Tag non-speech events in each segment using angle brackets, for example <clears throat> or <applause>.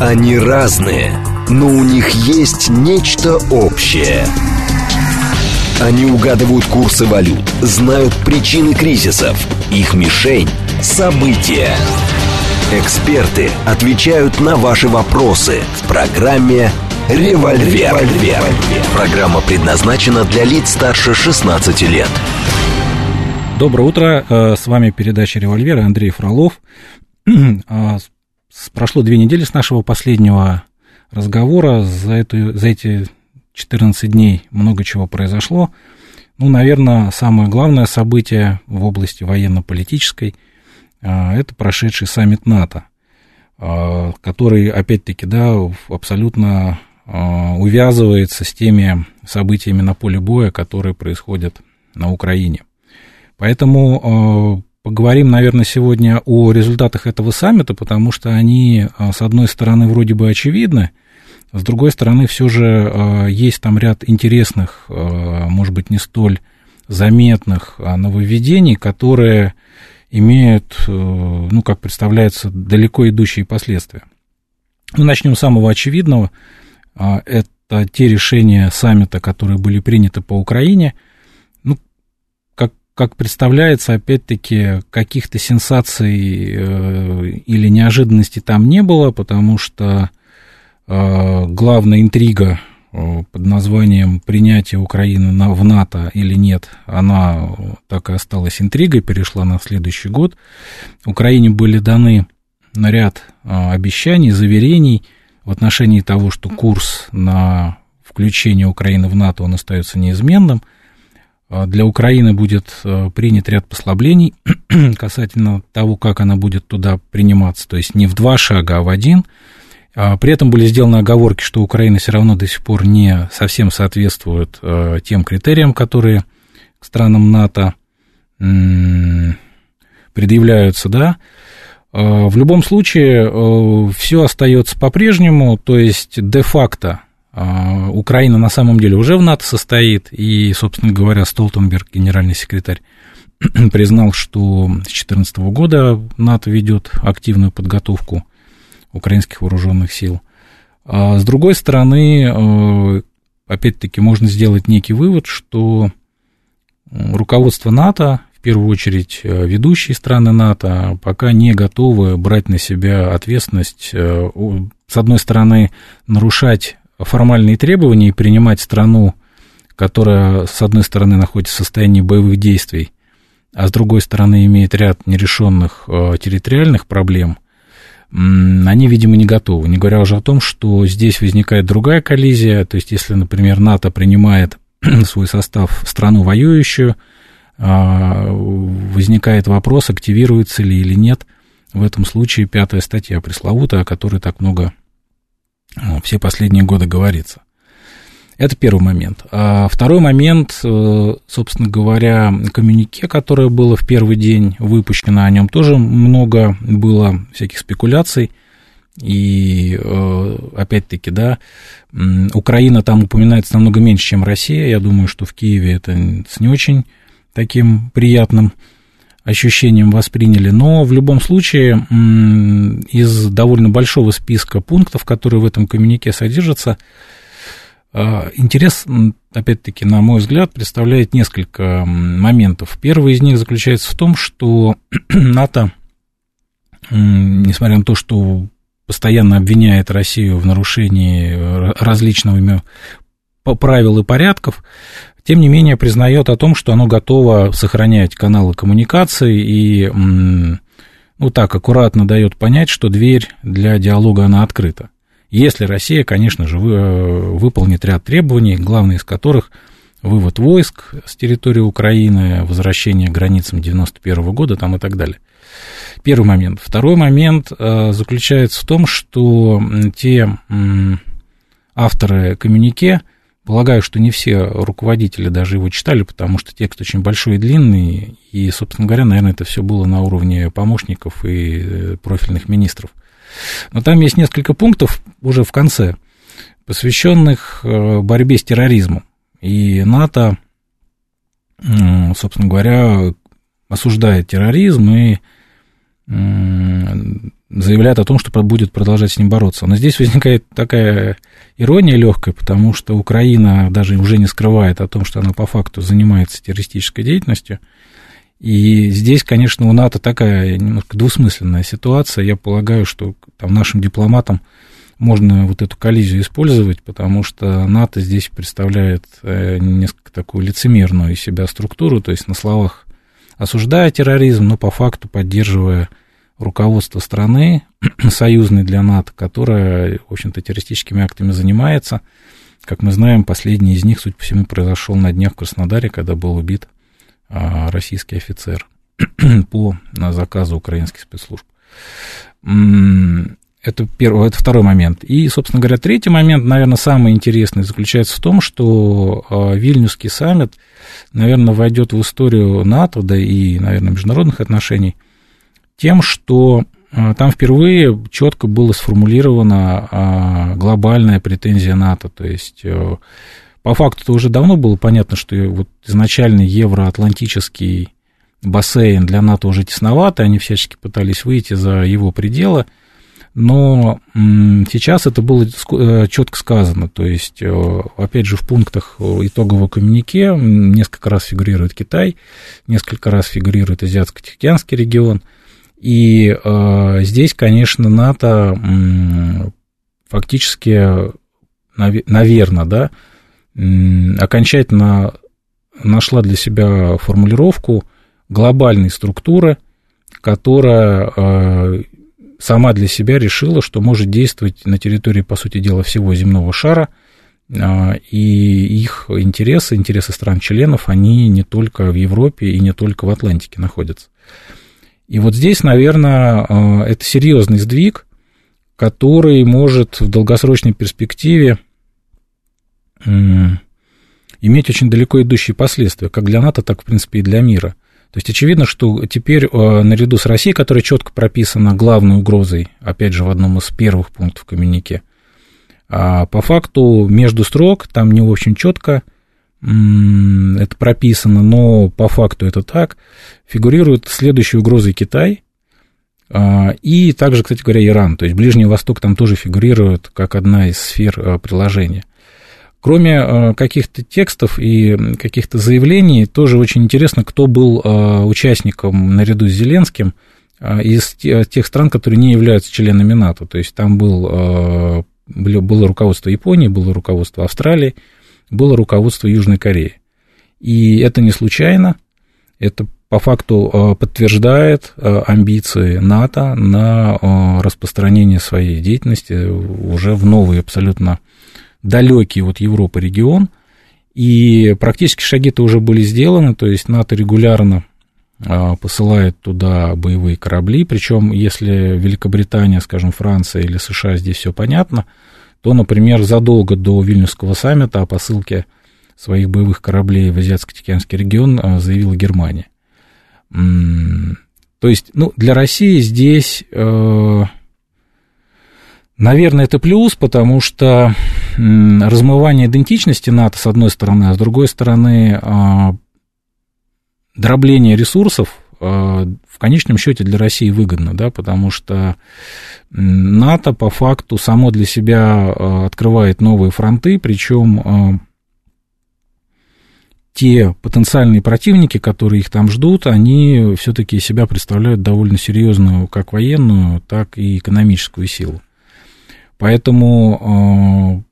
Они разные, но у них есть нечто общее. Они угадывают курсы валют, знают причины кризисов, их мишень – события. Эксперты отвечают на ваши вопросы в программе «Револьвер». «Револьвер». Программа предназначена для лиц старше 16 лет. Доброе утро, э, с вами передача «Револьвер» Андрей Фролов. <clears throat> А, прошло две недели с нашего последнего разговора, за, эту, за эти 14 дней много чего произошло. Ну, наверное, самое главное событие в области военно-политической – это прошедший саммит НАТО, а, который, опять-таки, да, абсолютно а, увязывается с теми событиями на поле боя, которые происходят на Украине. Поэтому поговорим, наверное, сегодня о результатах этого саммита, потому что они, э, с одной стороны, вроде бы очевидны, с другой стороны, все же э, есть там ряд интересных, может быть, не столь заметных нововведений, которые имеют, ну, как представляется, далеко идущие последствия. Ну, начнем с самого очевидного. Это те решения саммита, которые были приняты по Украине – как представляется, опять-таки, каких-то сенсаций э, или неожиданностей там не было, потому что э, главная интрига э, под названием принятие Украины на, в НАТО или нет, она так и осталась интригой, перешла на следующий год. Украине были даны ряд э, обещаний, заверений в отношении того, что курс на включение Украины в НАТО, он остается неизменным – для Украины будет э, принят ряд послаблений <clears throat> касательно того, как она будет туда приниматься, то есть не в два шага, а в один. А, при этом были сделаны оговорки, что Украина все равно до сих пор не совсем соответствует э, тем критериям, которые к странам НАТО предъявляются, да. А, в любом случае, э, все остается по-прежнему, то есть де-факто а, Украина на самом деле уже в НАТО состоит, и, собственно говоря, Столтенберг, генеральный секретарь, <clears throat> признал, что с 2014 года НАТО ведет активную подготовку украинских вооруженных сил. А с другой стороны, э, опять-таки, можно сделать некий вывод, что руководство НАТО, в первую очередь э, ведущие страны НАТО, пока не готовы брать на себя ответственность, э, с одной стороны, нарушать формальные требования и принимать страну, которая, с одной стороны, находится в состоянии боевых действий, а с другой стороны, имеет ряд нерешенных э, территориальных проблем, они, видимо, не готовы. Не говоря уже о том, что здесь возникает другая коллизия, то есть, если, например, НАТО принимает <clears throat> свой состав страну воюющую, а, возникает вопрос, активируется ли или нет в этом случае пятая статья пресловутая, о которой так много все последние годы говорится. Это первый момент. А второй момент, э, собственно говоря, коммюнике, которое было в первый день выпущено, о нем тоже много было всяких спекуляций. И э, опять-таки, да, Украина там упоминается намного меньше, чем Россия. Я думаю, что в Киеве это с не очень таким приятным ощущением восприняли, но в любом случае из довольно большого списка пунктов, которые в этом коммюнике содержатся, а, интерес, опять-таки, на мой взгляд, представляет несколько моментов. Первый из них заключается в том, что <clears throat> НАТО, несмотря на то, что постоянно обвиняет Россию в нарушении э, различных правил и порядков, тем не менее признает о том, что оно готово сохранять каналы коммуникации и, ну так, аккуратно дает понять, что дверь для диалога, она открыта. Если Россия, конечно же, выполнит ряд требований, главное из которых вывод войск с территории Украины, возвращение к границам 91 года там и так далее. Первый момент. Второй момент э, заключается в том, что те авторы коммюнике, Полагаю, что не все руководители даже его читали, потому что текст очень большой и длинный, и, собственно говоря, наверное, это все было на уровне помощников и э, профильных министров. Но там есть несколько пунктов уже в конце, посвященных э, борьбе с терроризмом. И НАТО, собственно говоря, осуждает терроризм и заявляет о том, что будет продолжать с ним бороться. Но здесь возникает такая ирония легкая, потому что Украина даже уже не скрывает о том, что она по факту занимается террористической деятельностью. И здесь, конечно, у НАТО такая немножко двусмысленная ситуация. Я полагаю, что там нашим дипломатам можно вот эту коллизию использовать, потому что НАТО здесь представляет э, несколько такую лицемерную из себя структуру, то есть на словах осуждая терроризм, но по факту поддерживая руководство страны, <clears throat> союзной для НАТО, которая, в общем-то, террористическими актами занимается. Как мы знаем, последний из них, судя по всему, произошел на днях в Краснодаре, когда был убит а, российский офицер <clears throat> по заказу украинских спецслужб. Это, первый, это второй момент. И, собственно говоря, третий момент, наверное, самый интересный, заключается в том, что а, Вильнюсский саммит, наверное, войдет в историю НАТО, да и, наверное, международных отношений, тем, что а, там впервые четко было сформулирована глобальная претензия НАТО. То есть, э, по факту это уже давно было понятно, что вот изначальный евроатлантический бассейн для НАТО уже тесновато, они всячески пытались выйти за его пределы – но сейчас это было э, четко сказано, то есть, э, опять же, в пунктах итогового коммюнике несколько раз фигурирует Китай, несколько раз фигурирует Азиатско-Тихоокеанский регион, и э, здесь, конечно, НАТО фактически, наверное, да, окончательно нашла для себя формулировку глобальной структуры, которая сама для себя решила, что может действовать на территории, по сути дела, всего земного шара, а, и их интересы, интересы стран-членов, они не только в Европе и не только в Атлантике находятся. И вот здесь, наверное, а, это серьезный сдвиг, который может в долгосрочной перспективе иметь очень далеко идущие последствия, как для НАТО, так, в принципе, и для мира. То есть очевидно, что теперь э, наряду с Россией, которая четко прописана главной угрозой, опять же, в одном из первых пунктов коммюнике, а по факту между строк, там не очень четко это прописано, но по факту это так, фигурирует следующей угрозой Китай, а, и также, кстати говоря, Иран. То есть Ближний Восток там тоже фигурирует как одна из сфер э, приложения. Кроме э, каких-то текстов и каких-то заявлений, тоже очень интересно, кто был участником наряду с Зеленским из тех стран, которые не являются членами НАТО. То есть там был, было руководство Японии, было руководство Австралии, было руководство Южной Кореи. И это не случайно, это по факту подтверждает амбиции НАТО на распространение своей деятельности уже в новые абсолютно далекий от Европы регион, и практически шаги-то уже были сделаны, то есть НАТО регулярно посылает туда боевые корабли, причем если Великобритания, скажем, Франция или США, здесь все понятно, то, например, задолго до Вильнюсского саммита о посылке своих боевых кораблей в Азиатско-Тихоокеанский регион а, заявила Германия. То есть, ну, для России здесь э, Наверное, это плюс, потому что размывание идентичности НАТО, с одной стороны, а с другой стороны, а, дробление ресурсов в конечном счете для России выгодно, да, потому что НАТО по факту само для себя а, открывает новые фронты, причем те потенциальные противники, которые их там ждут, они все-таки себя представляют довольно серьезную как военную, так и экономическую силу. Поэтому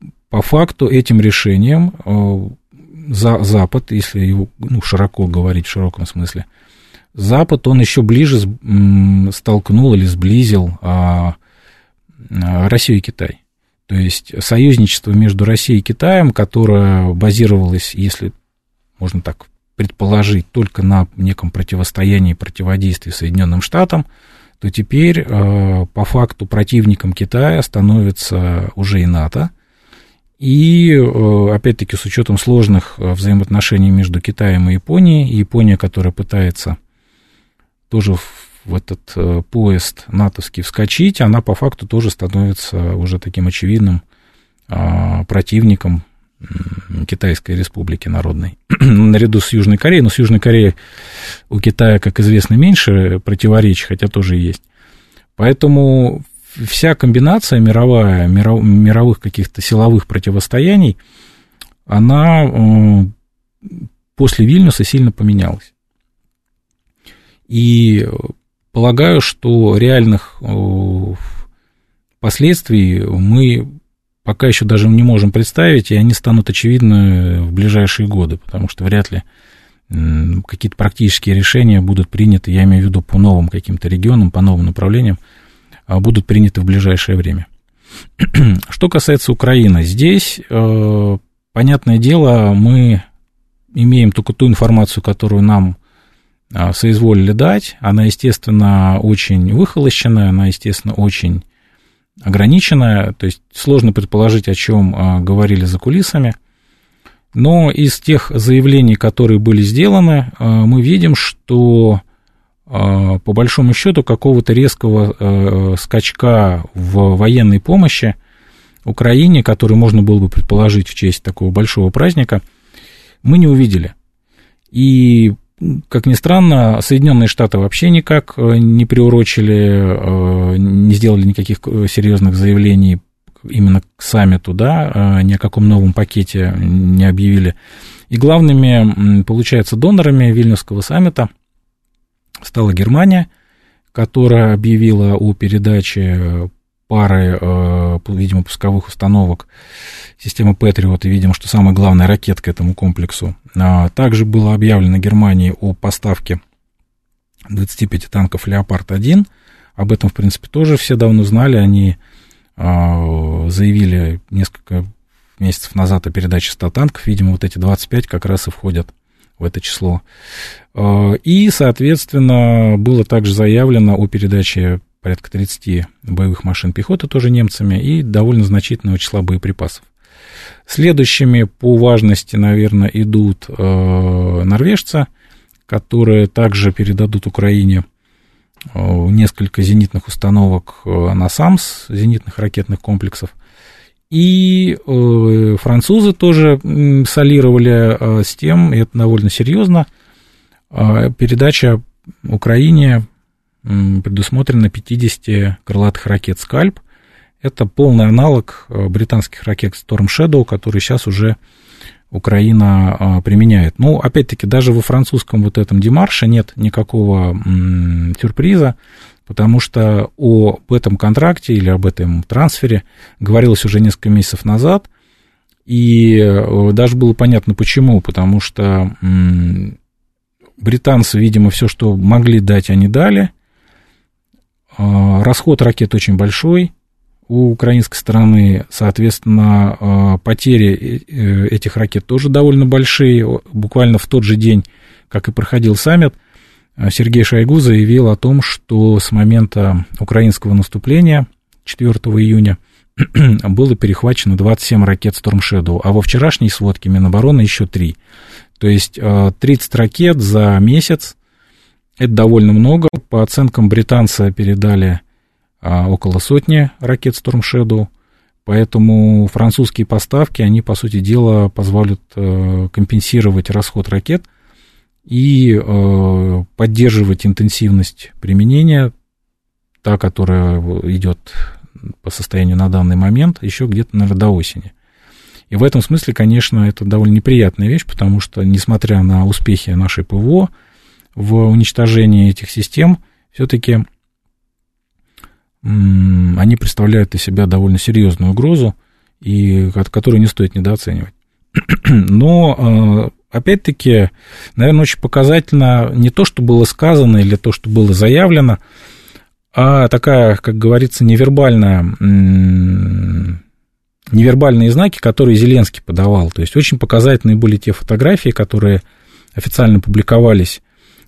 э, по факту этим решением э, за Запад, если его ну, широко говорить в широком смысле, Запад, он еще ближе столкнул или сблизил а, а, Россию и Китай. То есть союзничество между Россией и Китаем, которое базировалось, если можно так предположить, только на неком противостоянии и противодействии Соединенным Штатам, то теперь э, по факту противником Китая становится уже и НАТО. И, э, опять-таки, с учетом сложных э, взаимоотношений между Китаем и Японией, Япония, которая пытается тоже в этот поезд натовский вскочить, она по факту тоже становится уже таким очевидным противником Китайской Республики Народной, <clears throat> наряду с Южной Кореей, но с Южной Кореей у Китая, как известно, меньше противоречий, хотя тоже есть. Поэтому вся комбинация мировая, миров, мировых каких-то силовых противостояний, она э, после Вильнюса сильно поменялась. И полагаю, что реальных э, последствий мы пока еще даже не можем представить, и они станут очевидны в ближайшие годы, потому что вряд ли какие-то практические решения будут приняты, я имею в виду по новым каким-то регионам, по новым направлениям, будут приняты в ближайшее время. <clears throat> Что касается Украины, здесь, э, понятное дело, мы имеем только ту информацию, которую нам э, соизволили дать. Она, естественно, очень выхолощенная, она, естественно, очень ограниченная, то есть сложно предположить, о чем э, говорили за кулисами. Но из тех заявлений, которые были сделаны, мы видим, что а, по большому счету какого-то резкого э, скачка в военной помощи Украине, который можно было бы предположить в честь такого большого праздника, мы не увидели. И, как ни странно, Соединенные Штаты вообще никак э, не приурочили, э, не сделали никаких серьезных заявлений именно к саммиту, да, ни о каком новом пакете не объявили. И главными, получается, донорами Вильнюсского саммита – стала Германия, которая объявила о передаче пары, э, видимо, пусковых установок системы Patriot, и, видимо, что самая главная ракета к этому комплексу. А, также было объявлено Германии о поставке 25 танков «Леопард-1». Об этом, в принципе, тоже все давно знали. Они а, заявили несколько месяцев назад о передаче 100 танков. Видимо, вот эти 25 как раз и входят в это число. Э, и, соответственно, было также заявлено о передаче порядка 30 боевых машин пехоты тоже немцами и довольно значительного числа боеприпасов. Следующими по важности, наверное, идут э, норвежцы, которые также передадут Украине э, несколько зенитных установок на САМС, зенитных ракетных комплексов – и э, французы тоже солировали э, с тем, и это довольно серьезно, э, передача Украине э, предусмотрена 50 крылатых ракет «Скальп». Это полный аналог э, британских ракет Storm Shadow, которые сейчас уже Украина э, применяет. Ну, опять-таки, даже во французском вот этом демарше нет никакого сюрприза потому что об этом контракте или об этом трансфере говорилось уже несколько месяцев назад, и э, даже было понятно почему, потому что британцы, видимо, все, что могли дать, они дали. А, расход ракет очень большой у украинской стороны, соответственно, а, потери э, этих ракет тоже довольно большие. Буквально в тот же день, как и проходил саммит – Сергей Шойгу заявил о том, что с момента украинского наступления 4 июня <clears throat> было перехвачено 27 ракет Storm Shadow, а во вчерашней сводке Минобороны еще 3. То есть 30 а, ракет за месяц, это довольно много. По оценкам британцы передали а, около сотни ракет Storm Shadow, поэтому французские поставки, они, по сути дела, позволят компенсировать расход ракет – и э, поддерживать интенсивность применения, та, которая идет по состоянию на данный момент, еще где-то, наверное, до осени. И в этом смысле, конечно, это довольно неприятная вещь, потому что, несмотря на успехи нашей ПВО в уничтожении этих систем, все-таки они представляют из себя довольно серьезную угрозу, и которую не стоит недооценивать. <clears throat> Но э, опять-таки, наверное, очень показательно не то, что было сказано или то, что было заявлено, а такая, как говорится, невербальная, невербальные знаки, которые Зеленский подавал. То есть очень показательные были те фотографии, которые официально публиковались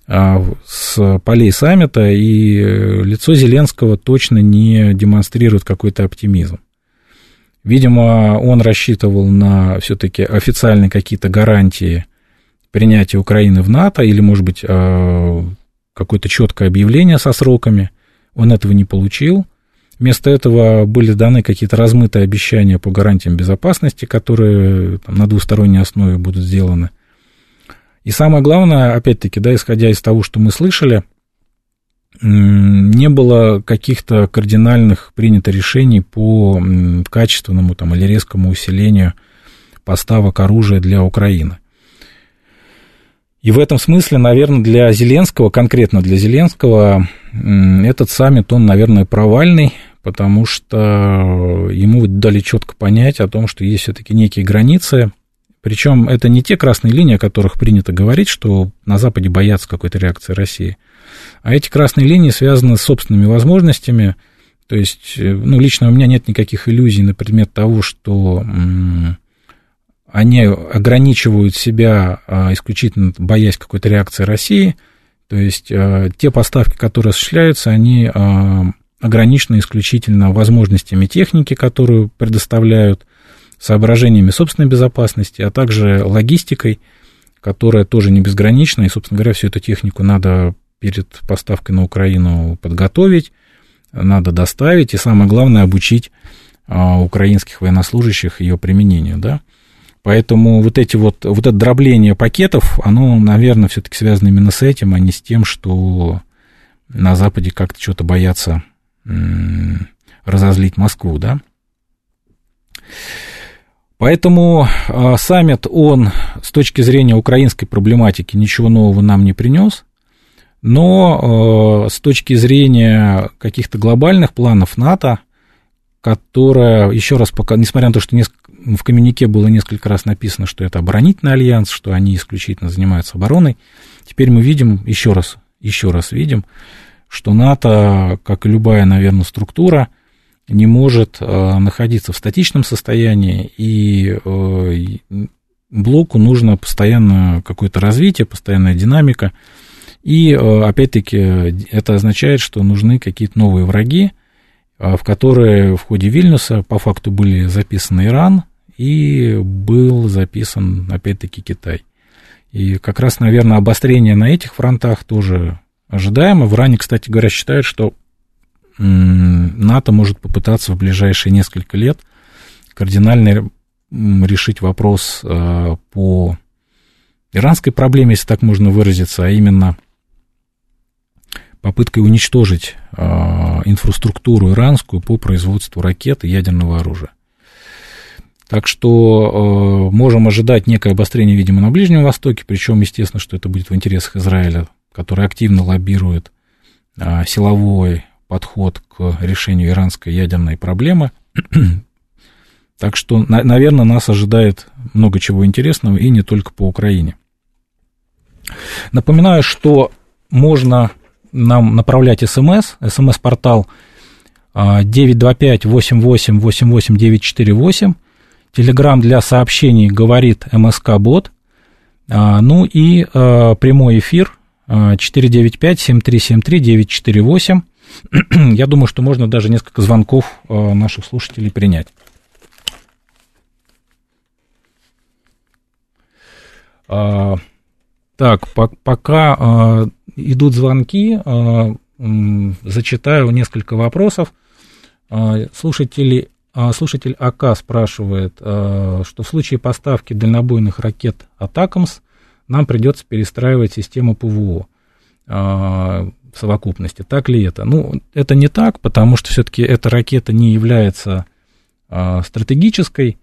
а, с полей саммита, и лицо Зеленского точно не демонстрирует какой-то оптимизм. Видимо, он рассчитывал на все-таки официальные какие-то гарантии принятия Украины в НАТО или, может быть, э, какое-то четкое объявление со сроками. Он этого не получил. Вместо этого были даны какие-то размытые обещания по гарантиям безопасности, которые там, на двусторонней основе будут сделаны. И самое главное, опять-таки, да, исходя из того, что мы слышали, не было каких-то кардинальных принято решений по качественному там, или резкому усилению поставок оружия для Украины. И в этом смысле, наверное, для Зеленского, конкретно для Зеленского, этот саммит, он, наверное, провальный, потому что ему дали четко понять о том, что есть все-таки некие границы, причем это не те красные линии, о которых принято говорить, что на Западе боятся какой-то реакции России, а эти красные линии связаны с собственными возможностями, то есть, ну, лично у меня нет никаких иллюзий на предмет того, что они ограничивают себя а, исключительно боясь какой-то реакции России, то есть а, те поставки, которые осуществляются, они а, ограничены исключительно возможностями техники, которую предоставляют, соображениями собственной безопасности, а также логистикой, которая тоже не безгранична, и, собственно говоря, всю эту технику надо перед поставкой на Украину подготовить, надо доставить, и самое главное, обучить украинских военнослужащих ее применению, да. Поэтому вот эти вот, вот это дробление пакетов, оно, наверное, все-таки связано именно с этим, а не с тем, что на Западе как-то что-то боятся разозлить Москву, да. Поэтому э, саммит, он с точки зрения украинской проблематики ничего нового нам не принес, но э, с точки зрения каких-то глобальных планов НАТО, которая, еще раз пока, несмотря на то, что несколько, в коммюнике было несколько раз написано, что это оборонительный альянс, что они исключительно занимаются обороной, теперь мы видим, еще раз, еще раз видим, что НАТО, как и любая, наверное, структура, не может э, находиться в статичном состоянии, и э, блоку нужно постоянно какое-то развитие, постоянная динамика. И, э, опять-таки, это означает, что нужны какие-то новые враги, в которые в ходе Вильнюса по факту были записаны Иран и был записан, опять-таки, Китай. И как раз, наверное, обострение на этих фронтах тоже ожидаемо. В Иране, кстати говоря, считают, что НАТО может попытаться в ближайшие несколько лет кардинально решить вопрос э, по иранской проблеме, если так можно выразиться, а именно попыткой уничтожить э, инфраструктуру иранскую по производству ракет и ядерного оружия. Так что э, можем ожидать некое обострение, видимо, на Ближнем Востоке, причем, естественно, что это будет в интересах Израиля, который активно лоббирует силовой подход к решению иранской ядерной проблемы. <clears throat> так что, на, наверное, нас ожидает много чего интересного, и не только по Украине. Напоминаю, что можно нам направлять смс, смс-портал 925-88-88-948, телеграмм для сообщений говорит МСК-бот, а, ну и а, прямой эфир 495-7373-948, <clears throat> я думаю, что можно даже несколько звонков э, наших слушателей принять. А, так, пока а, идут звонки, а, зачитаю несколько вопросов. Слушатели, слушатель АК спрашивает, что в случае поставки дальнобойных ракет «Атакамс» нам придется перестраивать систему ПВО в совокупности. Так ли это? Ну, это не так, потому что все-таки эта ракета не является а, стратегической,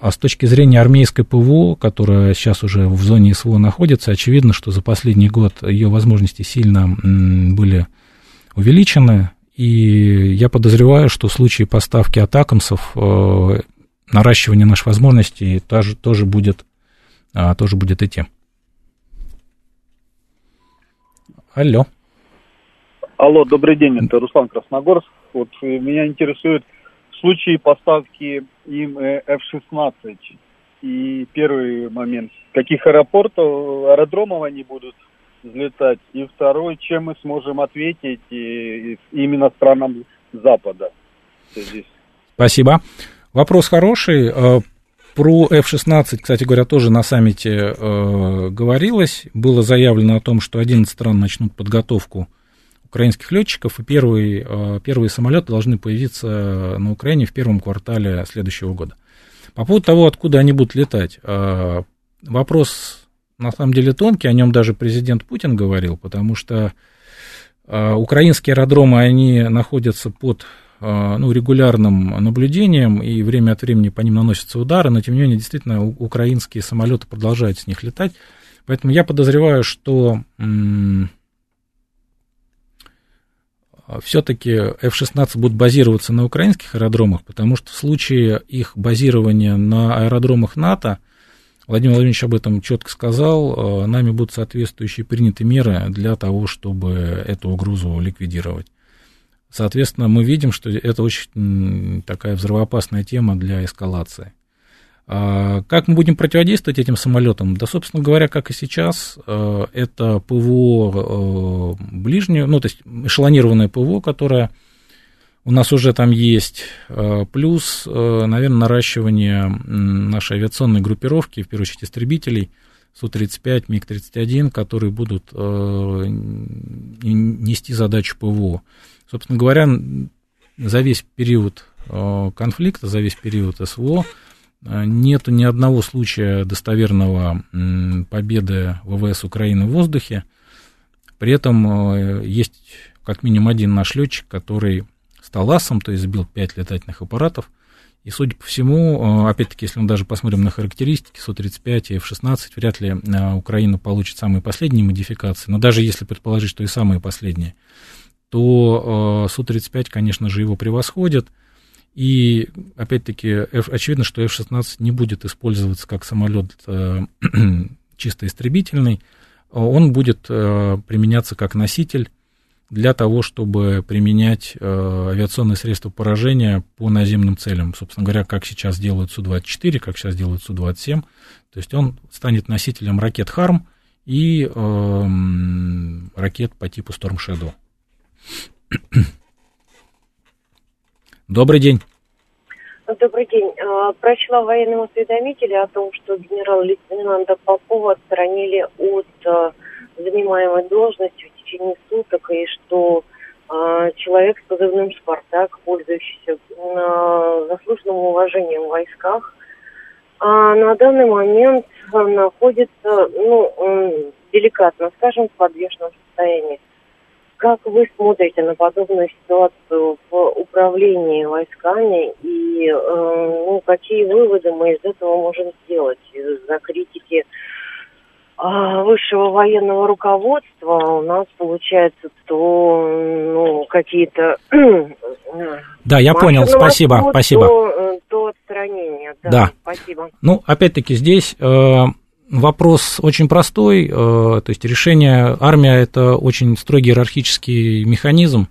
а с точки зрения армейской ПВО, которая сейчас уже в зоне СВО находится, очевидно, что за последний год ее возможности сильно были увеличены, и я подозреваю, что в случае поставки атакамсов э, наращивание наших возможностей тоже, тоже, будет, а, тоже будет идти. Алло. Алло, добрый день, это Руслан Красногорск. Вот э, меня интересует в случае поставки им F-16 э, и первый момент, каких аэропортов, аэродромов они будут взлетать, и второй, чем мы сможем ответить именно странам Запада. Здесь. Спасибо. Вопрос хороший. Э, про F-16, кстати говоря, тоже на саммите э, говорилось. Было заявлено о том, что 11 стран начнут подготовку украинских летчиков, и первые, первые самолеты должны появиться на Украине в первом квартале следующего года. По поводу того, откуда они будут летать, вопрос на самом деле тонкий, о нем даже президент Путин говорил, потому что украинские аэродромы, они находятся под ну, регулярным наблюдением, и время от времени по ним наносятся удары, но тем не менее, действительно, украинские самолеты продолжают с них летать. Поэтому я подозреваю, что все-таки F-16 будут базироваться на украинских аэродромах, потому что в случае их базирования на аэродромах НАТО, Владимир Владимирович об этом четко сказал, э, нами будут соответствующие приняты меры для того, чтобы эту угрозу ликвидировать. Соответственно, мы видим, что это очень такая взрывоопасная тема для эскалации. А как мы будем противодействовать этим самолетам? Да, собственно говоря, как и сейчас, э, это ПВО э, ближнее, ну, то есть эшелонированное ПВО, которое у нас уже там есть, э, плюс, наверное, наращивание нашей авиационной группировки, в первую очередь истребителей, Су-35, МиГ-31, которые будут нести задачу ПВО. Собственно говоря, за весь период конфликта, за весь период СВО нет ни одного случая достоверного победы ВВС Украины в воздухе. При этом э, есть как минимум один наш летчик, который стал асом, то есть сбил 5 летательных аппаратов. И, судя по всему, э, опять-таки, если мы даже посмотрим на характеристики Су-35 и F-16, вряд ли э, Украина получит самые последние модификации. Но даже если предположить, что и самые последние, то Су-35, конечно же, его превосходит – и, опять-таки, очевидно, что F-16 не будет использоваться как самолет э, <clears throat> чисто истребительный, он будет э, применяться как носитель для того, чтобы применять э, авиационные средства поражения по наземным целям. Собственно говоря, как сейчас делают Су-24, как сейчас делают Су-27. То есть он станет носителем ракет «Харм» и э, ракет по типу Storm Shadow. <clears throat> Добрый день. Добрый день. А, прочла в военном осведомителе о том, что генерал-лейтенанта Попова отстранили от а, занимаемой должности в течение суток, и что а, человек с позывным «Спартак», пользующийся заслуженным уважением в войсках, на данный момент находится, ну, деликатно скажем, в подвешенном состоянии. Как вы смотрите на подобную ситуацию в управлении войсками и э, ну, какие выводы мы из этого можем сделать из-за критики э, высшего военного руководства? У нас получается то ну, какие-то да, я понял, спасибо, спасибо. То, э, то отстранение, да, да. спасибо. Ну, опять-таки здесь э, вопрос очень простой, э, то есть решение, армия это очень строгий иерархический механизм,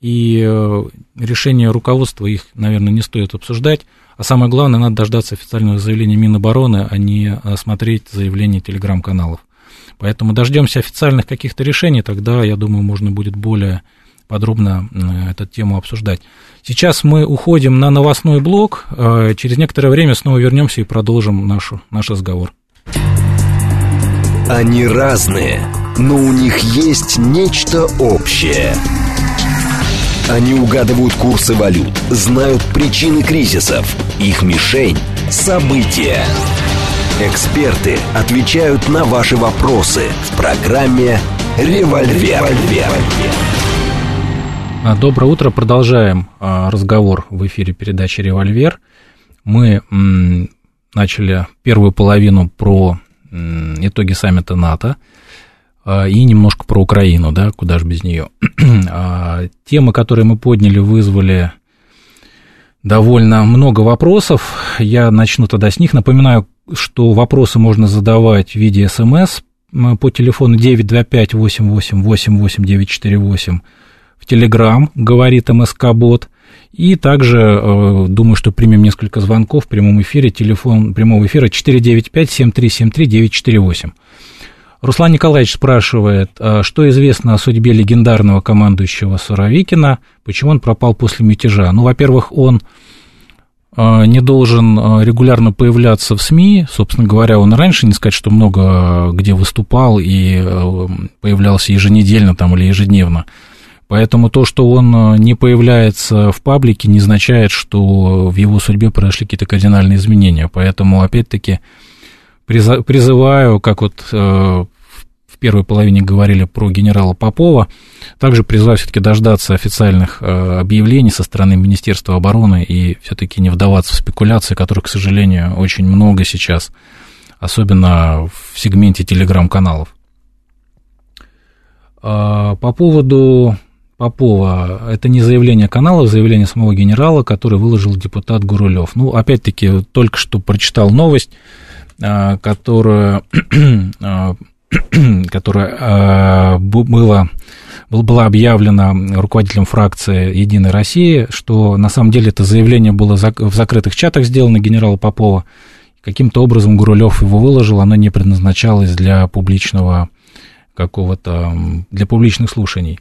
и э, решение руководства их, наверное, не стоит обсуждать, а самое главное, надо дождаться официального заявления Минобороны, а не смотреть заявления телеграм-каналов. Поэтому дождемся официальных каких-то решений, тогда, я думаю, можно будет более подробно э, эту тему обсуждать. Сейчас мы уходим на новостной блок, через некоторое время снова вернемся и продолжим нашу, наш разговор. Они разные, но у них есть нечто общее. Они угадывают курсы валют, знают причины кризисов. Их мишень – события. Эксперты отвечают на ваши вопросы в программе «Револьвер». А, доброе утро. Продолжаем а, разговор в эфире передачи «Револьвер». Мы начали первую половину про итоги саммита НАТО а, и немножко про Украину, да, куда же без нее. <clears throat> А, темы, которые мы подняли, вызвали довольно много вопросов. Я начну тогда с них. Напоминаю, что вопросы можно задавать в виде смс по телефону 925-8888-948 в Телеграм, говорит МСК-бот. И также, э, думаю, что примем несколько звонков в прямом эфире. Телефон прямого эфира 495-7373-948. Руслан Николаевич спрашивает, а что известно о судьбе легендарного командующего Суровикина, почему он пропал после мятежа? Ну, во-первых, он э, не должен э, регулярно появляться в СМИ. Собственно говоря, он раньше, не сказать, что много где выступал и появлялся еженедельно там или ежедневно. Поэтому то, что он не появляется в паблике, не означает, что в его судьбе произошли какие-то кардинальные изменения. Поэтому, опять-таки, призываю, как вот в первой половине говорили про генерала Попова. Также призываю все-таки дождаться официальных э, объявлений со стороны Министерства обороны и все-таки не вдаваться в спекуляции, которых, к сожалению, очень много сейчас, особенно в сегменте телеграм-каналов. А, по поводу Попова, это не заявление канала, а заявление самого генерала, который выложил депутат Гурулев. Ну, опять-таки, только что прочитал новость, а, которая <clears throat> а, <clears throat> была, была объявлена руководителем фракции «Единая Россия», что на самом деле это заявление было в закрытых чатах сделано генерала Попова. Каким-то образом Гурулев его выложил, оно не предназначалось для публичного какого-то, для публичных слушаний.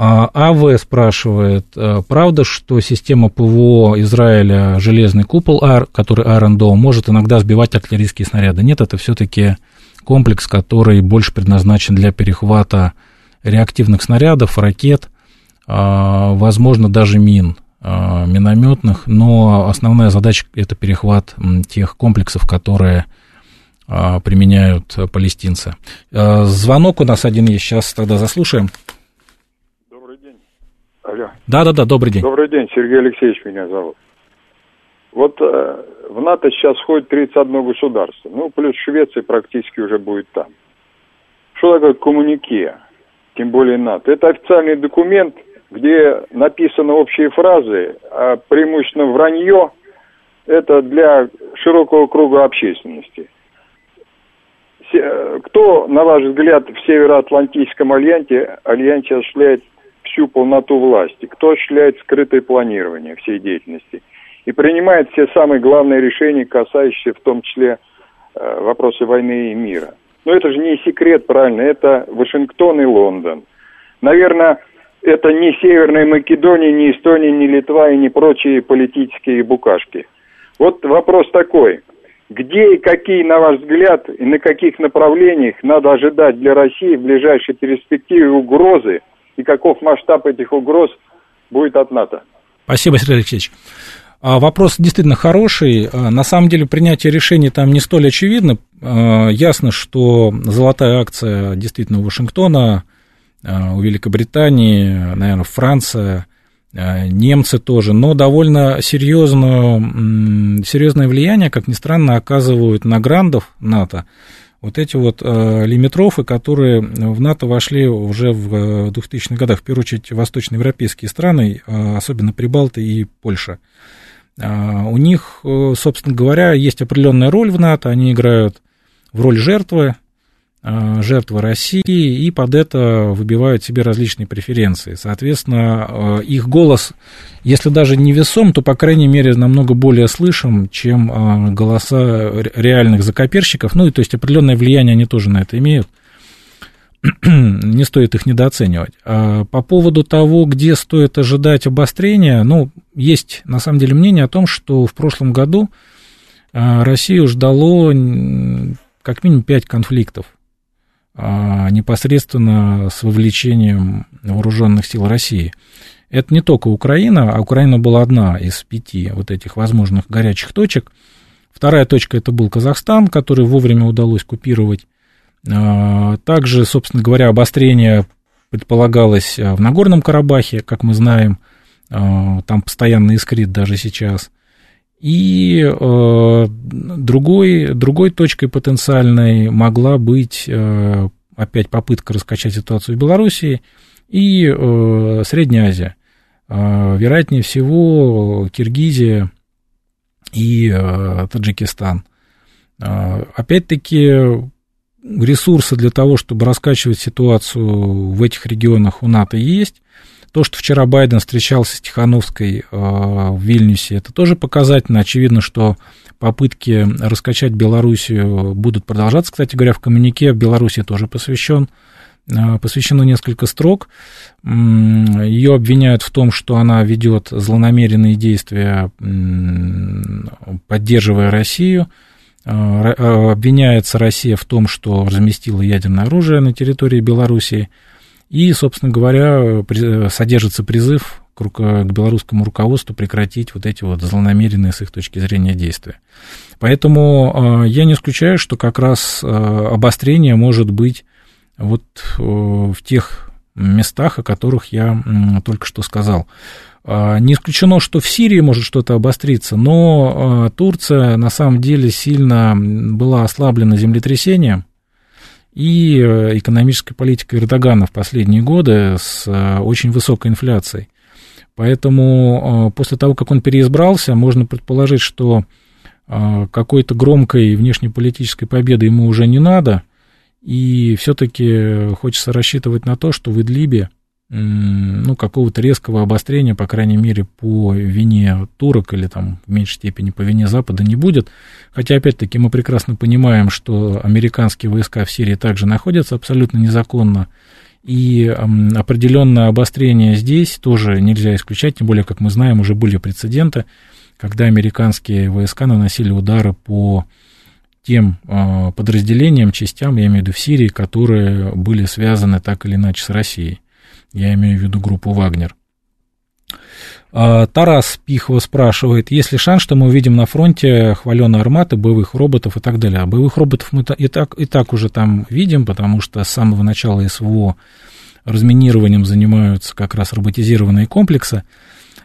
А, АВ спрашивает, «А правда, что система ПВО Израиля «Железный купол», который Dome, может иногда сбивать артиллерийские снаряды? Нет, это все-таки комплекс, который больше предназначен для перехвата реактивных снарядов, ракет, а, возможно, даже мин а, минометных, но основная задача – это перехват тех комплексов, которые а, применяют палестинцы. Звонок у нас один есть, сейчас тогда заслушаем. Алло. Да-да-да, добрый день. Добрый день, Сергей Алексеевич меня зовут. Вот э, в НАТО сейчас входит 31 государство. Ну, плюс Швеция практически уже будет там. Что такое коммунике? Тем более НАТО. Это официальный документ, где написаны общие фразы, а преимущественно вранье. Это для широкого круга общественности. Э, кто, на ваш взгляд, в Североатлантическом альянсе, альянсе осуществляет всю полноту власти? Кто осуществляет скрытое планирование всей деятельности? и принимает все самые главные решения, касающиеся в том числе э, вопросы войны и мира. Но это же не секрет, правильно, это Вашингтон и Лондон. Наверное, это не Северная Македония, не Эстония, не Литва и не прочие политические букашки. Вот вопрос такой. Где и какие, на ваш взгляд, и на каких направлениях надо ожидать для России в ближайшей перспективе угрозы, и каков масштаб этих угроз будет от НАТО? Спасибо, Сергей Алексеевич. А вопрос действительно хороший. А, на самом деле принятие решений там не столь очевидно. А, ясно, что золотая акция действительно у Вашингтона, у Великобритании, наверное, Франция, немцы тоже, но довольно серьезную, серьезное влияние, как ни странно, оказывают на грандов НАТО вот эти вот лимитрофы, которые в НАТО вошли уже в 2000-х годах, в первую очередь восточноевропейские страны, особенно Прибалты и Польша. А, у них, э, собственно говоря, есть определенная роль в НАТО, они играют в роль жертвы, жертвы России, и под это выбивают себе различные преференции. Соответственно, э, их голос, если даже не весом, то, по крайней мере, намного более слышим, чем а, голоса реальных закоперщиков. Ну, и то есть определенное влияние они тоже на это имеют. <clears throat> не стоит их недооценивать. А по поводу того, где стоит ожидать обострения, ну, есть на самом деле мнение о том, что в прошлом году Россию ждало как минимум пять конфликтов непосредственно с вовлечением вооруженных сил России. Это не только Украина, а Украина была одна из пяти вот этих возможных горячих точек. Вторая точка это был Казахстан, который вовремя удалось купировать а, также, собственно говоря, обострение предполагалось а, в Нагорном Карабахе, как мы знаем, а, там постоянно искрит даже сейчас. И другой, другой точкой потенциальной могла быть опять попытка раскачать ситуацию в Белоруссии и Средняя Азия. Вероятнее всего, Киргизия и Таджикистан. Опять-таки, ресурсы для того, чтобы раскачивать ситуацию в этих регионах у НАТО есть. То, что вчера Байден встречался с Тихановской э, в Вильнюсе, это тоже показательно. Очевидно, что попытки раскачать Белоруссию будут продолжаться. Кстати говоря, в коммунике в Беларуси тоже посвящен, э, посвящено несколько строк. Ее обвиняют в том, что она ведет злонамеренные действия, поддерживая Россию – Э, обвиняется Россия в том, что разместила ядерное оружие на территории Белоруссии. И, собственно говоря, содержится призыв к, белорусскому руководству прекратить вот эти вот злонамеренные с их точки зрения действия. Поэтому э, я не исключаю, что как раз э, обострение может быть вот в тех местах, о которых я только что сказал. Э, не исключено, что в Сирии может что-то обостриться, но Турция на самом деле сильно была ослаблена землетрясением, и экономической политикой Эрдогана в последние годы с очень высокой инфляцией. Поэтому после того, как он переизбрался, можно предположить, что какой-то громкой внешнеполитической победы ему уже не надо, и все-таки хочется рассчитывать на то, что в Идлибе ну, какого-то резкого обострения, по крайней мере, по вине турок или там в меньшей степени по вине Запада не будет. Хотя, опять-таки, мы прекрасно понимаем, что американские войска в Сирии также находятся абсолютно незаконно, и определенное обострение здесь тоже нельзя исключать, тем более, как мы знаем, уже были прецеденты, когда американские войска наносили удары по тем а, подразделениям, частям, я имею в виду в Сирии, которые были связаны так или иначе с Россией. Я имею в виду группу «Вагнер». А, Тарас Пихова спрашивает, есть ли шанс, что мы увидим на фронте хваленые арматы, боевых роботов и так далее. А боевых роботов мы и так, и так уже там видим, потому что с самого начала СВО разминированием занимаются как раз роботизированные комплексы.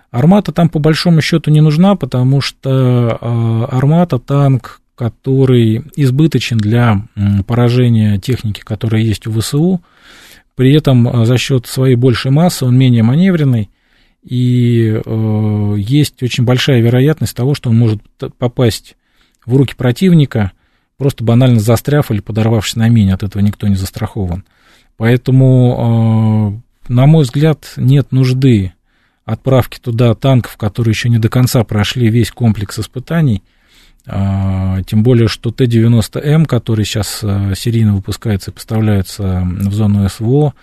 Армата там по большому счету не нужна, потому что э, армата танк, который избыточен для поражения техники, которая есть у ВСУ, при этом э, за счет своей большей массы он менее маневренный, и э, есть очень большая вероятность того, что он может попасть в руки противника, просто банально застряв или подорвавшись на мине, от этого никто не застрахован. Поэтому, э, на мой взгляд, нет нужды отправки туда танков, которые еще не до конца прошли весь комплекс испытаний, тем более, что Т-90М, который сейчас э, серийно выпускается и поставляется в зону СВО,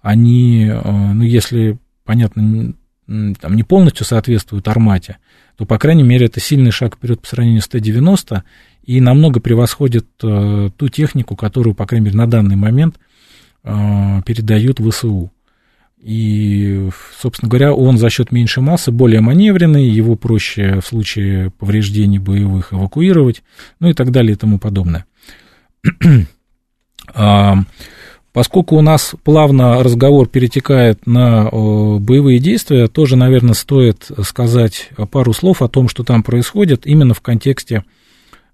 они, э, ну, если, понятно, там не полностью соответствуют армате, то, по крайней мере, это сильный шаг вперед по сравнению с Т-90 и намного превосходит э, ту технику, которую, по крайней мере, на данный момент передают ВСУ. И, собственно говоря, он за счет меньшей массы более маневренный, его проще в случае повреждений боевых эвакуировать, ну и так далее и тому подобное. <clears throat> А, поскольку у нас плавно разговор перетекает на боевые действия, тоже, наверное, стоит сказать пару слов о том, что там происходит именно в контексте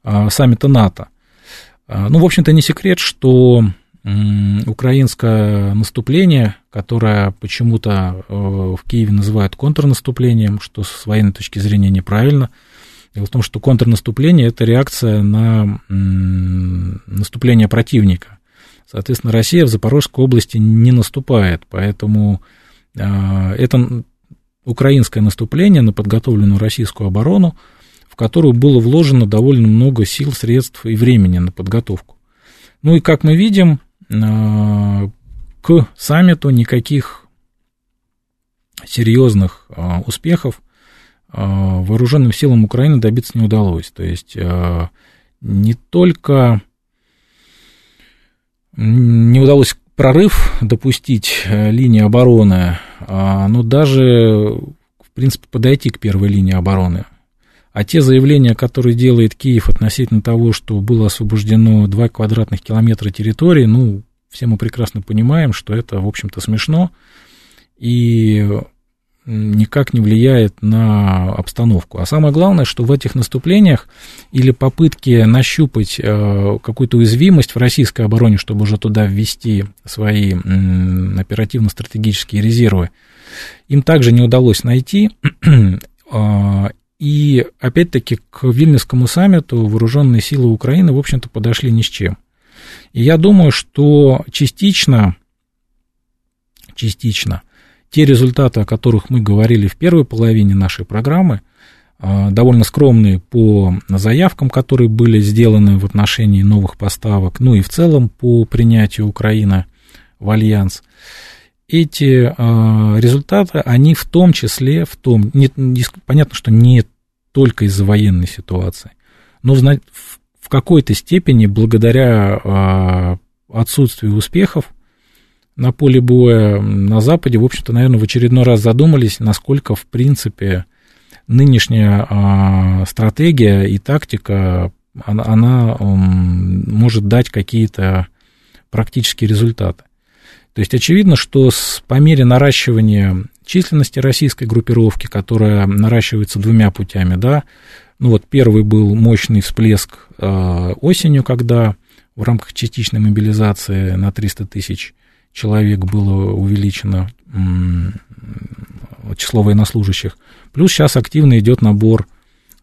а, саммита НАТО. А, ну, в общем-то, не секрет, что украинское наступление, которое почему-то э, в Киеве называют контрнаступлением, что с военной точки зрения неправильно. Дело в том, что контрнаступление – это реакция на наступление противника. Соответственно, Россия в Запорожской области не наступает, поэтому э, это украинское наступление на подготовленную российскую оборону, в которую было вложено довольно много сил, средств и времени на подготовку. Ну и как мы видим, к саммиту никаких серьезных э, успехов э, вооруженным силам Украины добиться не удалось. То есть не только не удалось прорыв допустить линии обороны, но даже, в принципе, подойти к первой линии обороны. А те заявления, которые делает Киев относительно того, что было освобождено 2 квадратных километра территории, ну, все мы прекрасно понимаем, что это, в общем-то, смешно и никак не влияет на обстановку. А самое главное, что в этих наступлениях или попытки нащупать э, какую-то уязвимость в российской обороне, чтобы уже туда ввести свои оперативно-стратегические резервы, им также не удалось найти. <clears throat> И опять-таки к Вильнюсскому саммиту вооруженные силы Украины, в общем-то, подошли ни с чем. И я думаю, что частично, частично те результаты, о которых мы говорили в первой половине нашей программы, а, довольно скромные по заявкам, которые были сделаны в отношении новых поставок, ну и в целом по принятию Украины в Альянс. Эти а, результаты, они в том числе, в том, не, не, понятно, что не только из-за военной ситуации. Но в какой-то степени, благодаря а, отсутствию успехов на поле боя на Западе, в общем-то, наверное, в очередной раз задумались, насколько, в принципе, нынешняя а, стратегия и тактика, она, она может дать какие-то практические результаты. То есть очевидно, что с, по мере наращивания численности российской группировки, которая наращивается двумя путями, да, ну вот первый был мощный всплеск э, осенью, когда в рамках частичной мобилизации на 300 тысяч человек было увеличено э, число военнослужащих. Плюс сейчас активно идет набор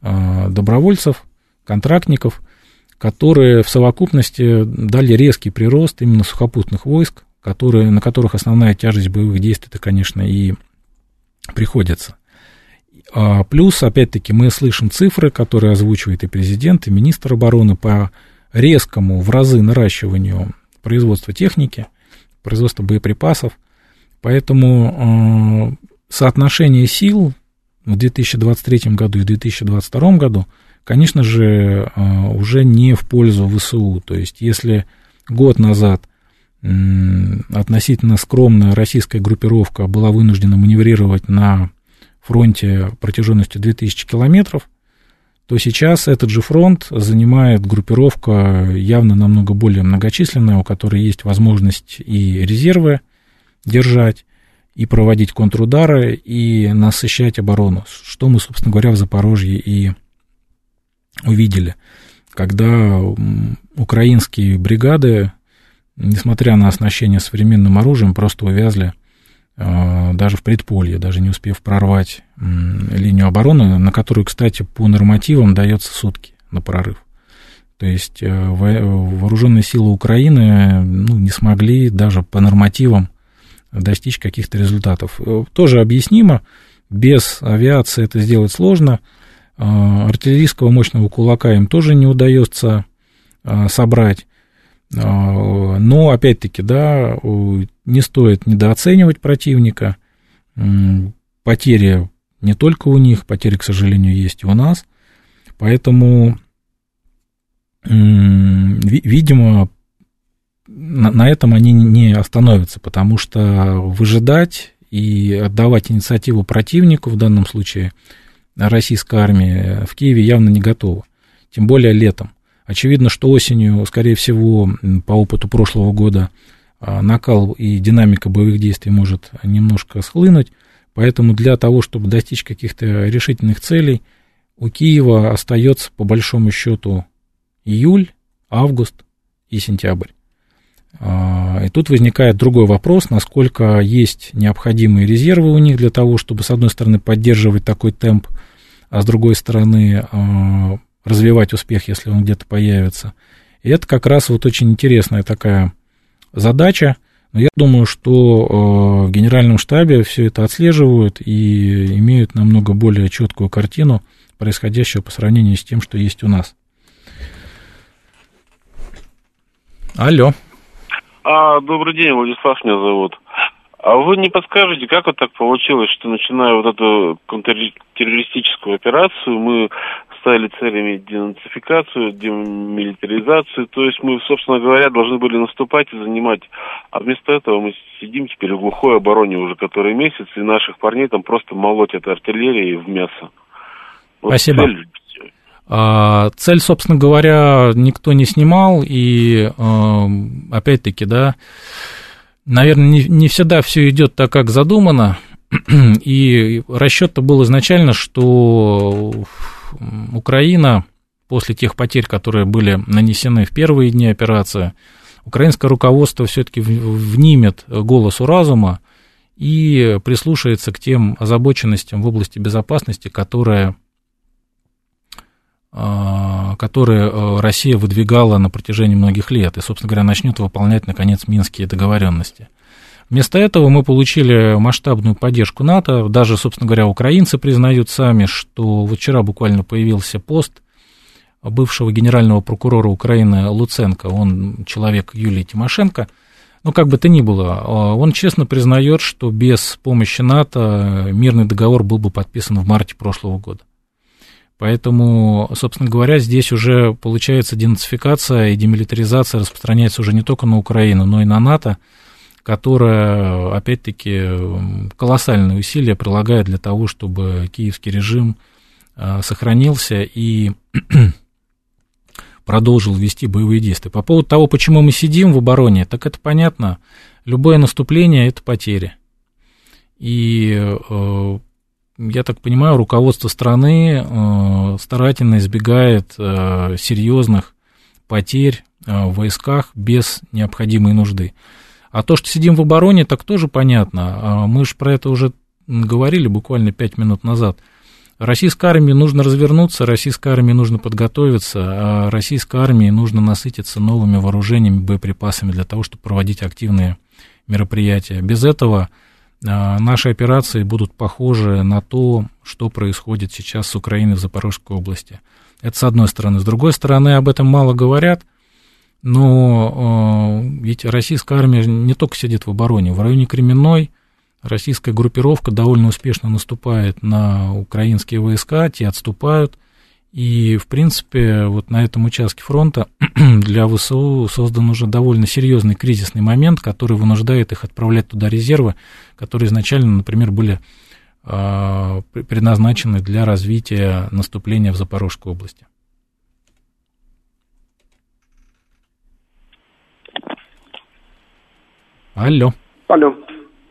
э, добровольцев, контрактников, которые в совокупности дали резкий прирост именно сухопутных войск, которые, на которых основная тяжесть боевых действий-то, конечно, и приходится. А плюс, опять-таки, мы слышим цифры, которые озвучивает и президент, и министр обороны по резкому в разы наращиванию производства техники, производства боеприпасов. Поэтому э, соотношение сил в 2023 году и 2022 году, конечно же, э, уже не в пользу ВСУ. То есть, если год назад относительно скромная российская группировка была вынуждена маневрировать на фронте протяженностью 2000 километров, то сейчас этот же фронт занимает группировка явно намного более многочисленная, у которой есть возможность и резервы держать, и проводить контрудары, и насыщать оборону, что мы, собственно говоря, в Запорожье и увидели, когда украинские бригады несмотря на оснащение современным оружием, просто увязли э, даже в предполье, даже не успев прорвать линию обороны, на которую, кстати, по нормативам дается сутки на прорыв. То есть э, вооруженные силы Украины ну, не смогли даже по нормативам достичь каких-то результатов. Э, тоже объяснимо, без авиации это сделать сложно, артиллерийского мощного кулака им тоже не удается собрать. А, но, опять-таки, да, не стоит недооценивать противника. Потери не только у них, потери, к сожалению, есть и у нас. Поэтому, видимо, на этом они не остановятся, потому что выжидать и отдавать инициативу противнику, в данном случае российской армии, в Киеве явно не готова. Тем более летом. Очевидно, что осенью, скорее всего, по опыту прошлого года, а, накал и динамика боевых действий может немножко схлынуть, поэтому для того, чтобы достичь каких-то решительных целей, у Киева остается по большому счету июль, август и сентябрь. А, и тут возникает другой вопрос, насколько есть необходимые резервы у них для того, чтобы, с одной стороны, поддерживать такой темп, а с другой стороны, а, развивать успех, если он где-то появится. И это как раз вот очень интересная такая задача. Но я думаю, что э, в Генеральном штабе все это отслеживают и имеют намного более четкую картину происходящего по сравнению с тем, что есть у нас. Алло. А, добрый день, Владислав меня зовут. А вы не подскажете, как вот так получилось, что начиная вот эту контртеррористическую операцию, мы ставили целями денацификацию, демилитаризацию, то есть мы, собственно говоря, должны были наступать и занимать, а вместо этого мы сидим теперь в глухой обороне уже который месяц, и наших парней там просто молоть от артиллерии в мясо. Вот Спасибо. Цель а, цель, собственно говоря, никто не снимал, и а, опять-таки, да, наверное, не, не всегда все идет так, как задумано. <clears throat> И расчет-то был изначально, что Украина после тех потерь, которые были нанесены в первые дни операции, украинское руководство все-таки внимет голосу разума и прислушается к тем озабоченностям в области безопасности, которые, а, которые э, Россия выдвигала на протяжении многих лет, и, собственно говоря, начнет выполнять, наконец, минские договоренности. Вместо этого мы получили масштабную поддержку НАТО. Даже, собственно говоря, украинцы признают сами, что вчера буквально появился пост бывшего генерального прокурора Украины Луценко, он человек Юлии Тимошенко. Ну, как бы то ни было, он честно признает, что без помощи НАТО мирный договор был бы подписан в марте прошлого года. Поэтому, собственно говоря, здесь уже получается денацификация и демилитаризация распространяется уже не только на Украину, но и на НАТО. Которая, опять-таки, колоссальные усилия прилагает для того, чтобы киевский режим а, сохранился и <clears throat> продолжил вести боевые действия. По поводу того, почему мы сидим в обороне, так это понятно. Любое наступление – это потери. И, э, я так понимаю, руководство страны э, старательно избегает э, серьезных потерь в войсках без необходимой нужды. А то, что сидим в обороне, так тоже понятно. А мы же про это уже говорили буквально пять минут назад. Российской армии нужно развернуться, российской армии нужно подготовиться, а российской армии нужно насытиться новыми вооружениями, боеприпасами для того, чтобы проводить активные мероприятия. Без этого а, наши операции будут похожи на то, что происходит сейчас с Украиной в Запорожской области. Это с одной стороны. С другой стороны, об этом мало говорят – но э, ведь российская армия не только сидит в обороне. В районе Кременной российская группировка довольно успешно наступает на украинские войска, те отступают. И, в принципе, вот на этом участке фронта <clears throat> для ВСУ создан уже довольно серьезный кризисный момент, который вынуждает их отправлять туда резервы, которые изначально, например, были э, предназначены для развития наступления в Запорожской области. Алло. Алло.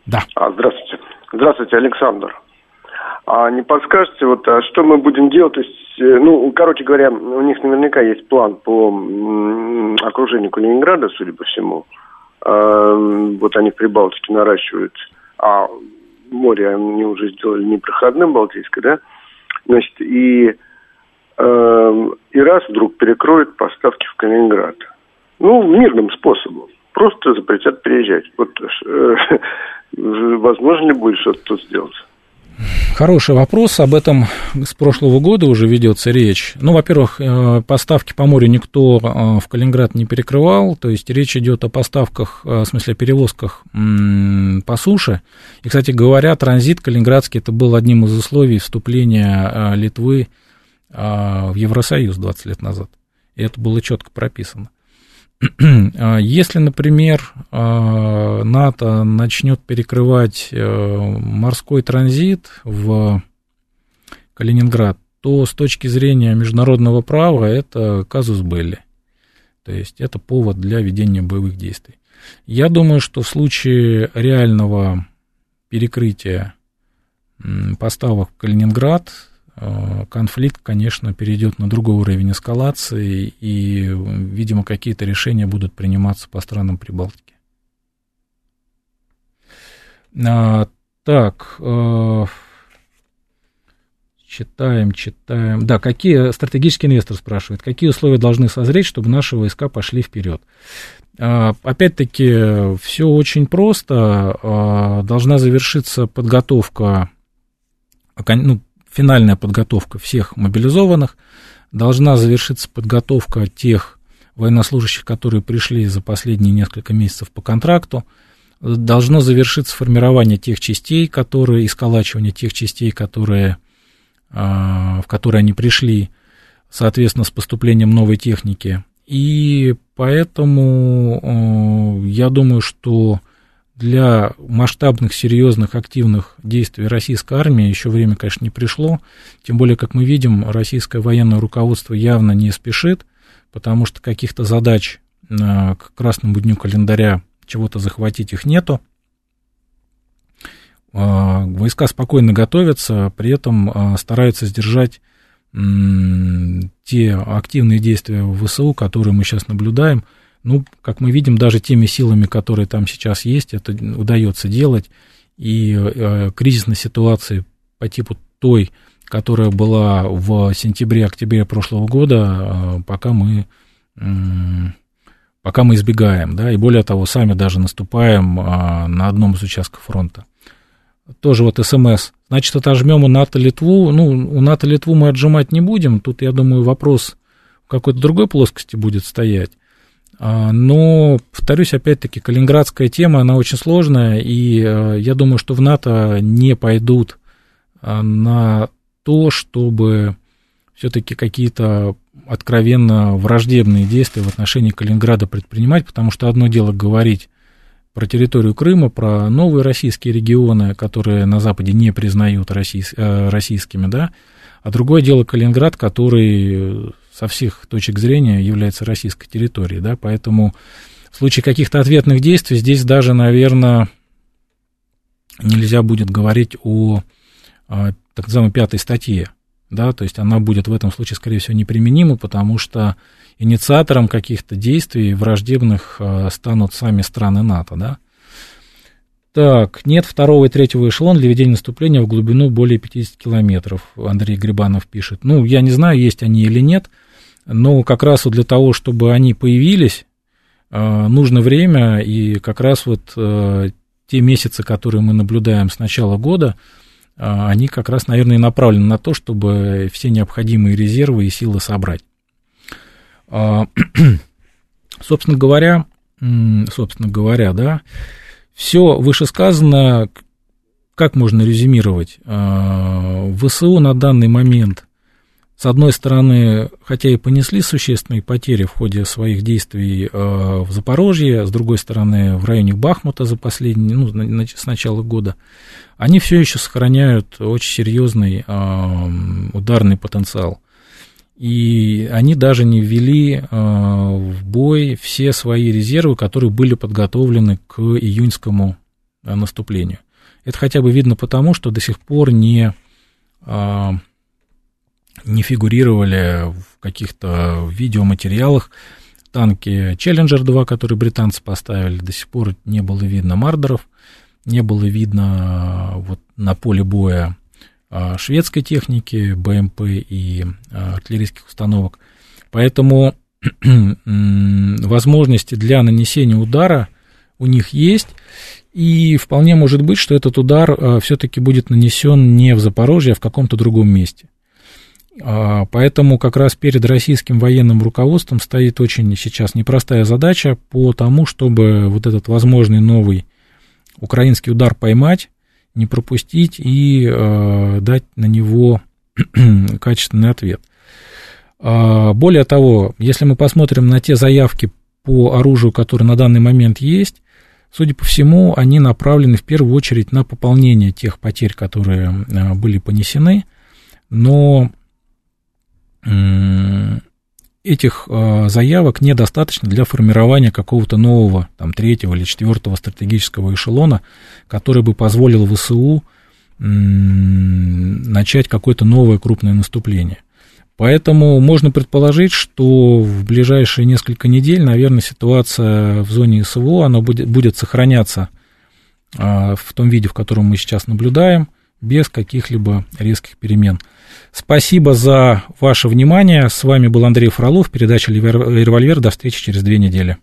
Да. А, здравствуйте. Здравствуйте, Александр. А не подскажете, вот, а что мы будем делать? То есть, э, ну, короче говоря, у них наверняка есть план по окружению Калининграда, судя по всему. А, вот они в Прибалтике наращивают, а море они уже сделали непроходным Балтийское, да? Значит, и, э, и раз вдруг перекроют поставки в Калининград. Ну, мирным способом просто запретят приезжать. Вот э, <laughs> возможно ли будет что-то тут сделать? Хороший вопрос, об этом с прошлого года уже ведется речь. Ну, во-первых, э, поставки по морю никто э, в Калининград не перекрывал, то есть речь идет о поставках, в смысле о перевозках по суше. И, кстати говоря, транзит калининградский это был одним из условий вступления Литвы в Евросоюз 20 лет назад. И это было четко прописано. <clears throat> А, если, например, а, НАТО начнет перекрывать э, морской транзит в Калининград, то с точки зрения международного права это казус белли. То есть это повод для ведения боевых действий. Я думаю, что в случае реального перекрытия поставок в Калининград конфликт, конечно, перейдет на другой уровень эскалации, и, видимо, какие-то решения будут приниматься по странам Прибалтики. А, так, э, читаем, читаем. Да, какие стратегический инвестор спрашивает, какие условия должны созреть, чтобы наши войска пошли вперед? А, опять-таки, все очень просто. А, должна завершиться подготовка ну, финальная подготовка всех мобилизованных, должна завершиться подготовка тех военнослужащих, которые пришли за последние несколько месяцев по контракту, должно завершиться формирование тех частей, которые, и сколачивание тех частей, которые, а, в которые они пришли, соответственно, с поступлением новой техники. И поэтому я думаю, что для масштабных, серьезных, активных действий российской армии еще время, конечно, не пришло. Тем более, как мы видим, российское военное руководство явно не спешит, потому что каких-то задач к красному дню календаря чего-то захватить их нету. А, войска спокойно готовятся, при этом а, стараются сдержать те активные действия в ВСУ, которые мы сейчас наблюдаем – ну, как мы видим, даже теми силами, которые там сейчас есть, это удается делать. И э, кризисной ситуации по типу той, которая была в сентябре-октябре прошлого года, э, пока мы, э, пока мы избегаем, да, и более того, сами даже наступаем э, на одном из участков фронта. Тоже вот СМС. Значит, отожмем у НАТО Литву. Ну, у НАТО Литву мы отжимать не будем. Тут, я думаю, вопрос в какой-то другой плоскости будет стоять. А, но, повторюсь, опять-таки, калининградская тема, она очень сложная, и э, я думаю, что в НАТО не пойдут а, на то, чтобы все-таки какие-то откровенно враждебные действия в отношении Калининграда предпринимать, потому что одно дело говорить про территорию Крыма, про новые российские регионы, которые на Западе не признают э, российскими, да, а другое дело Калининград, который со всех точек зрения является российской территорией, да, поэтому в случае каких-то ответных действий здесь даже, наверное, нельзя будет говорить о, о так называемой пятой статье, да, то есть она будет в этом случае, скорее всего, неприменима, потому что инициатором каких-то действий враждебных э, станут сами страны НАТО, да. Так, нет второго и третьего эшелона для ведения наступления в глубину более 50 километров, Андрей Грибанов пишет. Ну, я не знаю, есть они или нет, но как раз вот для того, чтобы они появились, э, нужно время, и как раз вот э, те месяцы, которые мы наблюдаем с начала года, они как раз, наверное, направлены на то, чтобы все необходимые резервы и силы собрать. А, <clears throat> собственно говоря, собственно говоря, да, все вышесказанное, как можно резюмировать? ВСУ на данный момент, с одной стороны, хотя и понесли существенные потери в ходе своих действий а, в Запорожье, с другой стороны, в районе Бахмута за последние, ну, с начала года, они все еще сохраняют очень серьезный ударный потенциал. И они даже не ввели э, в бой все свои резервы, которые были подготовлены к июньскому э, наступлению. Это хотя бы видно потому, что до сих пор не, э, не фигурировали в каких-то видеоматериалах танки Challenger 2, которые британцы поставили, до сих пор не было видно мардеров, не было видно вот на поле боя а, шведской техники, БМП и а, артиллерийских установок. Поэтому <clears throat> возможности для нанесения удара у них есть, и вполне может быть, что этот удар а, все-таки будет нанесен не в Запорожье, а в каком-то другом месте. Поэтому как раз перед российским военным руководством стоит очень сейчас непростая задача по тому, чтобы вот этот возможный новый украинский удар поймать, не пропустить и э, дать на него <clears throat> качественный ответ. А, более того, если мы посмотрим на те заявки по оружию, которые на данный момент есть, судя по всему, они направлены в первую очередь на пополнение тех потерь, которые были понесены, но этих э, заявок недостаточно для формирования какого-то нового, там, третьего или четвертого стратегического эшелона, который бы позволил ВСУ начать какое-то новое крупное наступление. Поэтому можно предположить, что в ближайшие несколько недель, наверное, ситуация в зоне СВО, она будет, будет сохраняться а, в том виде, в котором мы сейчас наблюдаем, без каких-либо резких перемен. Спасибо за ваше внимание. С вами был Андрей Фролов, передача «Револьвер». До встречи через две недели.